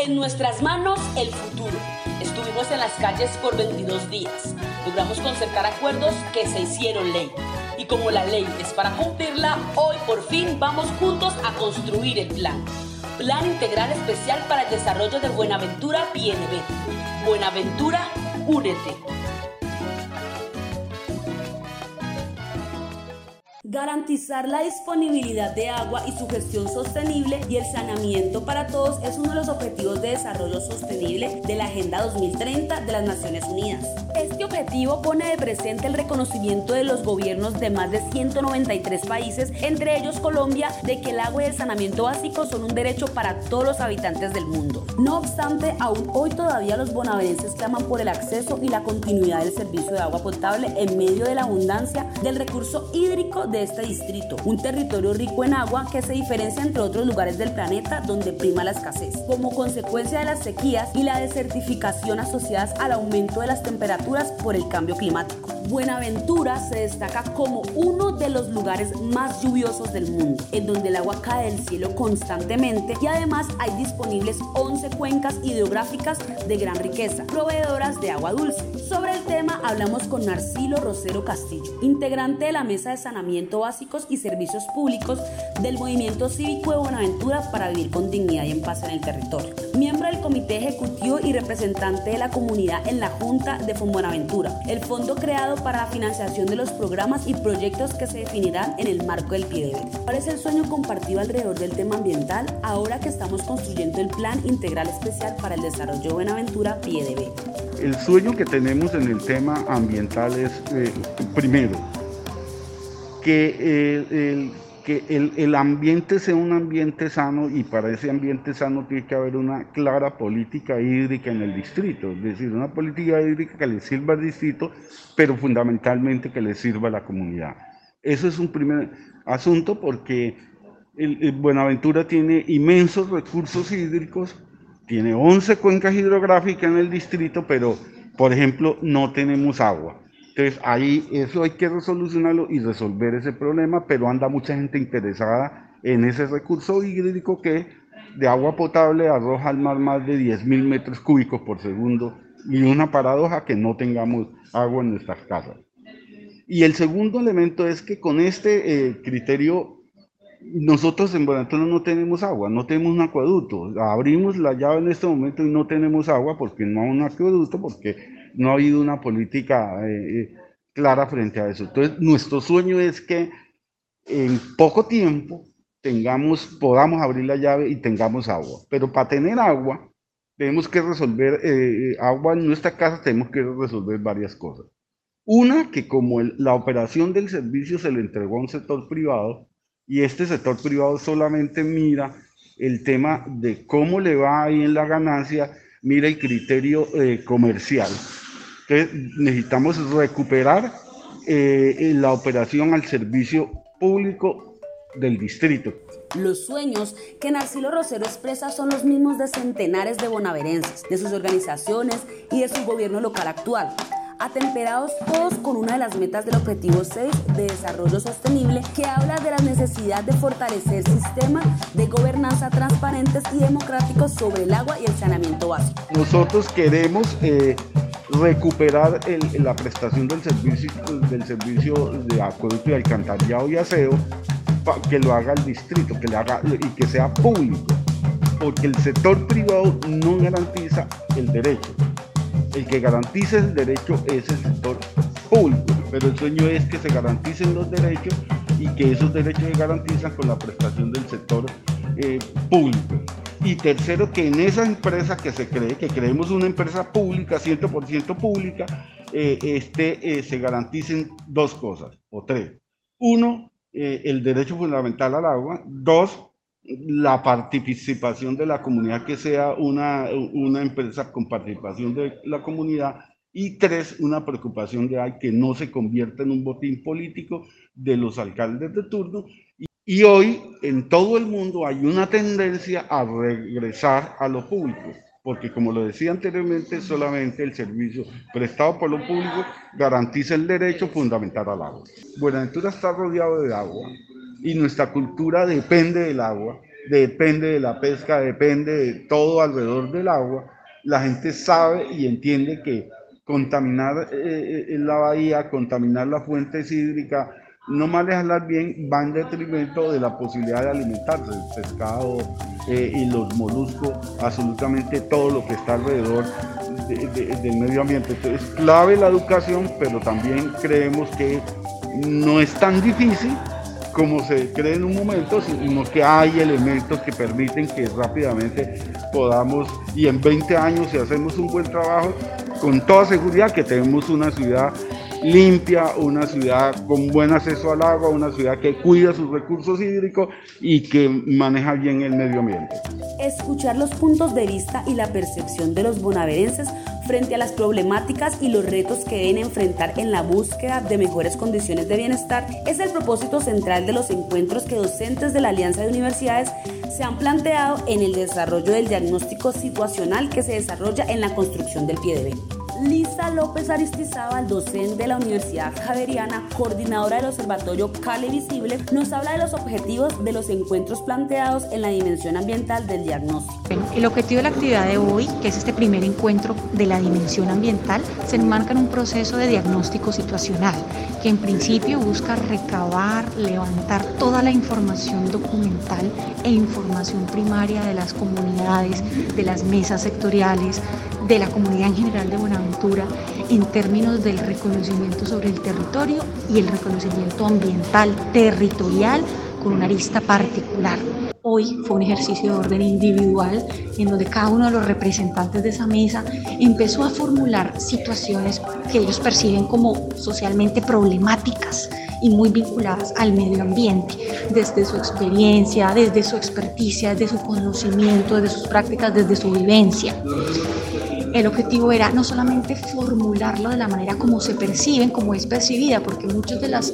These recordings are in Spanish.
En nuestras manos el futuro. Estuvimos en las calles por 22 días. Logramos concertar acuerdos que se hicieron ley. Y como la ley es para cumplirla, hoy por fin vamos juntos a construir el plan. Plan Integral Especial para el Desarrollo de Buenaventura PNB. Buenaventura, únete. Garantizar la disponibilidad de agua y su gestión sostenible y el saneamiento para todos es uno de los objetivos de desarrollo sostenible de la Agenda 2030 de las Naciones Unidas. Este objetivo pone de presente el reconocimiento de los gobiernos de más de 193 países, entre ellos Colombia, de que el agua y el saneamiento básico son un derecho para todos los habitantes del mundo. No obstante, aún hoy todavía los bonaverenses claman por el acceso y la continuidad del servicio de agua potable en medio de la abundancia del recurso hídrico de este distrito, un territorio rico en agua que se diferencia entre otros lugares del planeta donde prima la escasez, como consecuencia de las sequías y la desertificación asociadas al aumento de las temperaturas por el cambio climático. Buenaventura se destaca como uno de los lugares más lluviosos del mundo, en donde el agua cae del cielo constantemente y además hay disponibles 11 cuencas hidrográficas de gran riqueza, proveedoras de agua dulce. Sobre el tema hablamos con Narcilo Rosero Castillo, integrante de la Mesa de Sanamiento Básicos y Servicios Públicos del Movimiento Cívico de Buenaventura para vivir con dignidad y en paz en el territorio, miembro del Comité Ejecutivo y representante de la comunidad en la Junta de Buenaventura, el fondo creado para la financiación de los programas y proyectos que se definirán en el marco del PIDEVER. ¿Cuál es el sueño compartido alrededor del tema ambiental ahora que estamos construyendo el Plan Integral Especial para el Desarrollo de Buenaventura PIDEVER? El sueño que tenemos en el tema ambiental es, eh, primero, que eh, el que el, ambiente sea un ambiente sano y para ese ambiente sano tiene que haber una clara política hídrica en el distrito, es decir, una política hídrica que le sirva al distrito, pero fundamentalmente que le sirva a la comunidad. Eso es un primer asunto porque Buenaventura tiene inmensos recursos hídricos, tiene 11 cuencas hidrográficas en el distrito, pero, por ejemplo, no tenemos agua. Entonces ahí eso hay que resolucionarlo y resolver ese problema, pero anda mucha gente interesada en ese recurso hídrico que de agua potable arroja al mar más de 10.000 metros cúbicos por segundo y una paradoja que no tengamos agua en nuestras casas. Y el segundo elemento es que con este eh, criterio nosotros en Buenaventura no tenemos agua, no tenemos un acueducto. Abrimos la llave en este momento y no tenemos agua porque no hay un acueducto, porque no ha habido una política eh, eh, clara frente a eso. Entonces, nuestro sueño es que en poco tiempo tengamos, podamos abrir la llave y tengamos agua. Pero para tener agua, tenemos que resolver eh, agua en nuestra casa, tenemos que resolver varias cosas. Una, que como la operación del servicio se le entregó a un sector privado, y este sector privado solamente mira el tema de cómo le va ahí en la ganancia, mira el criterio comercial. Entonces necesitamos recuperar eh, la operación al servicio público del distrito. Los sueños que Narcilo Rosero expresa son los mismos de centenares de bonaverenses, de sus organizaciones y de su gobierno local actual atemperados todos con una de las metas del Objetivo 6 de Desarrollo Sostenible, que habla de la necesidad de fortalecer sistemas de gobernanza transparentes y democráticos sobre el agua y el saneamiento básico. Nosotros queremos eh, recuperar la prestación del servicio, del servicio de acueducto y alcantarillado y aseo, que lo haga el distrito, que le haga y que sea público, porque el sector privado no garantiza el derecho. El que garantiza el derecho es el sector público, pero el sueño es que se garanticen los derechos y que esos derechos se garantizan con la prestación del sector eh, público. Y tercero, que en esa empresa que se cree, que creemos una empresa pública, 100% pública, eh, este, eh, se garanticen dos cosas, o tres. Uno, eh, el derecho fundamental al agua. Dos, la participación de la comunidad, que sea una, una empresa con participación de la comunidad. Y tres, una preocupación de que no se convierta en un botín político de los alcaldes de turno y hoy en todo el mundo hay una tendencia a regresar a lo público, porque como lo decía anteriormente, solamente el servicio prestado por lo público garantiza el derecho fundamental al agua. Buenaventura está rodeado de agua y nuestra cultura depende del agua depende de la pesca, depende de todo alrededor del agua, la gente sabe y entiende que contaminar eh, eh, la bahía, contaminar las fuentes hídricas, no manejarlas bien va en detrimento de la posibilidad de alimentarse, el pescado eh, y los moluscos, absolutamente todo lo que está alrededor del medio ambiente. Entonces, clave la educación, pero también creemos que no es tan difícil como se cree en un momento, sino que hay elementos que permiten que rápidamente podamos, y en 20 años, si hacemos un buen trabajo, con toda seguridad que tenemos una ciudad limpia, una ciudad con buen acceso al agua, una ciudad que cuida sus recursos hídricos y que maneja bien el medio ambiente. Escuchar los puntos de vista y la percepción de los bonaverenses frente a las problemáticas y los retos que deben enfrentar en la búsqueda de mejores condiciones de bienestar es el propósito central de los encuentros que docentes de la Alianza de Universidades se han planteado en el desarrollo del diagnóstico situacional que se desarrolla en la construcción del pie de Lisa López Aristizábal, docente de la Universidad Javeriana, coordinadora del Observatorio Cale Visible, nos habla de los objetivos de los encuentros planteados en la dimensión ambiental del diagnóstico. El objetivo de la actividad de hoy, que es este primer encuentro de la dimensión ambiental, se enmarca en un proceso de diagnóstico situacional, que en principio busca recabar, levantar toda la información documental e información primaria de las comunidades, de las mesas sectoriales, de la comunidad en general de Buenaventura en términos del reconocimiento sobre el territorio y el reconocimiento ambiental territorial con una arista particular. Hoy fue un ejercicio de orden individual en donde cada uno de los representantes de esa mesa empezó a formular situaciones que ellos perciben como socialmente problemáticas y muy vinculadas al medio ambiente, desde su experiencia, desde su experticia, desde su conocimiento, desde sus prácticas, desde su vivencia el objetivo era no solamente formularlo de la manera como se perciben, como es percibida, porque muchos de las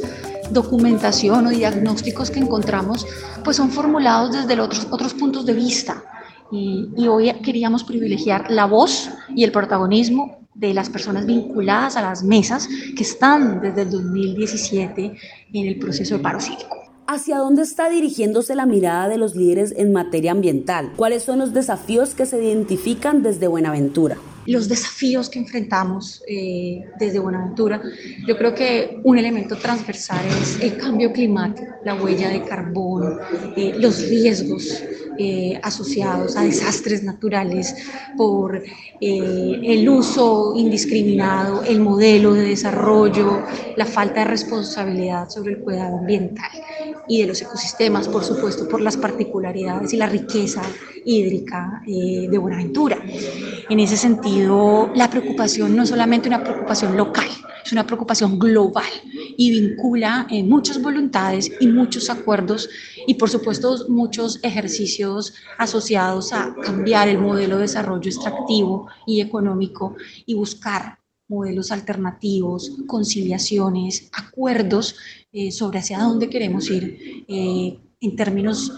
documentación o diagnósticos que encontramos pues son formulados desde otros, otros puntos de vista. Y, hoy queríamos privilegiar la voz y el protagonismo de las personas vinculadas a las mesas que están desde el 2017 en el proceso de paro cívico. ¿Hacia dónde está dirigiéndose la mirada de los líderes en materia ambiental? ¿Cuáles son los desafíos que se identifican desde Buenaventura? Los desafíos que enfrentamos eh, desde Buenaventura, yo creo que un elemento transversal es el cambio climático, la huella de carbón, eh, los riesgos eh, asociados a desastres naturales por el uso indiscriminado, el modelo de desarrollo, la falta de responsabilidad sobre el cuidado ambiental y de los ecosistemas, por supuesto, por las particularidades y la riqueza hídrica de Buenaventura. En ese sentido, la preocupación no es solamente una preocupación local, es una preocupación global y vincula eh, muchas voluntades y muchos acuerdos y por supuesto muchos ejercicios asociados a cambiar el modelo de desarrollo extractivo y económico y buscar modelos alternativos, conciliaciones, acuerdos eh, sobre hacia dónde queremos ir eh, en términos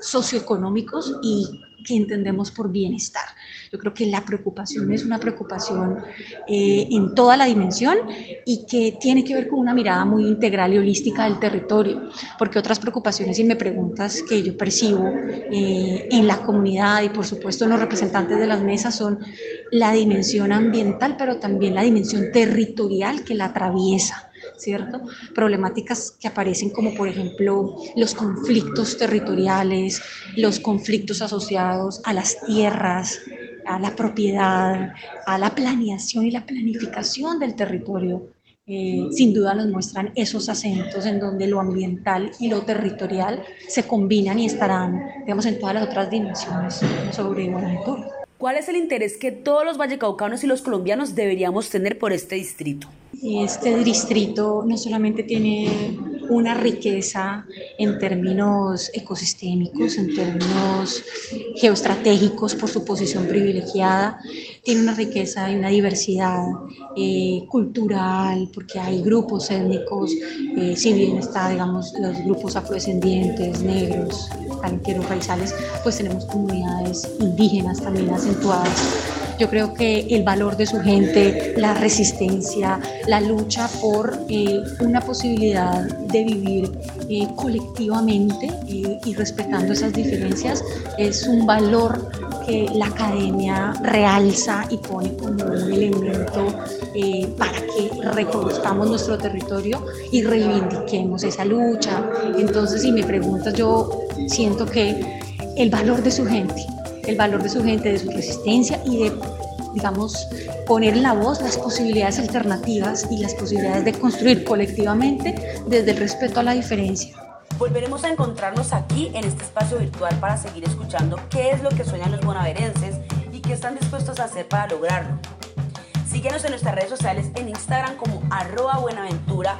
socioeconómicos y que entendemos por bienestar. Yo creo que la preocupación es una preocupación eh, en toda la dimensión y que tiene que ver con una mirada muy integral y holística del territorio, porque otras preocupaciones, y me preguntas, que yo percibo eh, en la comunidad y por supuesto en los representantes de las mesas son la dimensión ambiental, pero también la dimensión territorial que la atraviesa. ¿Cierto? Problemáticas que aparecen como por ejemplo los conflictos territoriales, los conflictos asociados a las tierras, a la propiedad, a la planeación y la planificación del territorio. Eh, sin duda nos muestran esos acentos en donde lo ambiental y lo territorial se combinan y estarán, digamos, en todas las otras dimensiones sobre Buenaventura. ¿Cuál es el interés que todos los vallecaucanos y los colombianos deberíamos tener por este distrito? Este distrito no solamente tiene una riqueza en términos ecosistémicos, en términos geoestratégicos por su posición privilegiada, tiene una riqueza y una diversidad eh, cultural, porque hay grupos étnicos, eh, si bien está, digamos, los grupos afrodescendientes, negros, talenteros, raizales, pues tenemos comunidades indígenas también acentuadas Yo creo que el valor de su gente, la resistencia, la lucha por eh, una posibilidad de vivir eh, colectivamente eh, y respetando esas diferencias es un valor que la academia realza y pone como un elemento para que reconozcamos nuestro territorio y reivindiquemos esa lucha. Entonces, si me preguntas, yo siento que el valor de su gente, el valor de su gente, de su resistencia y de, digamos, poner en la voz las posibilidades alternativas y las posibilidades de construir colectivamente desde el respeto a la diferencia. Volveremos a encontrarnos aquí en este espacio virtual para seguir escuchando qué es lo que sueñan los bonaverenses y qué están dispuestos a hacer para lograrlo. Síguenos en nuestras redes sociales en Instagram como arroba buenaventura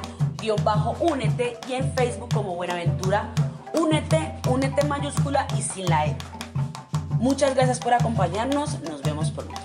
bajo únete y en Facebook como buenaventura únete, únete mayúscula y sin la E. Muchas gracias por acompañarnos. Nos vemos pronto.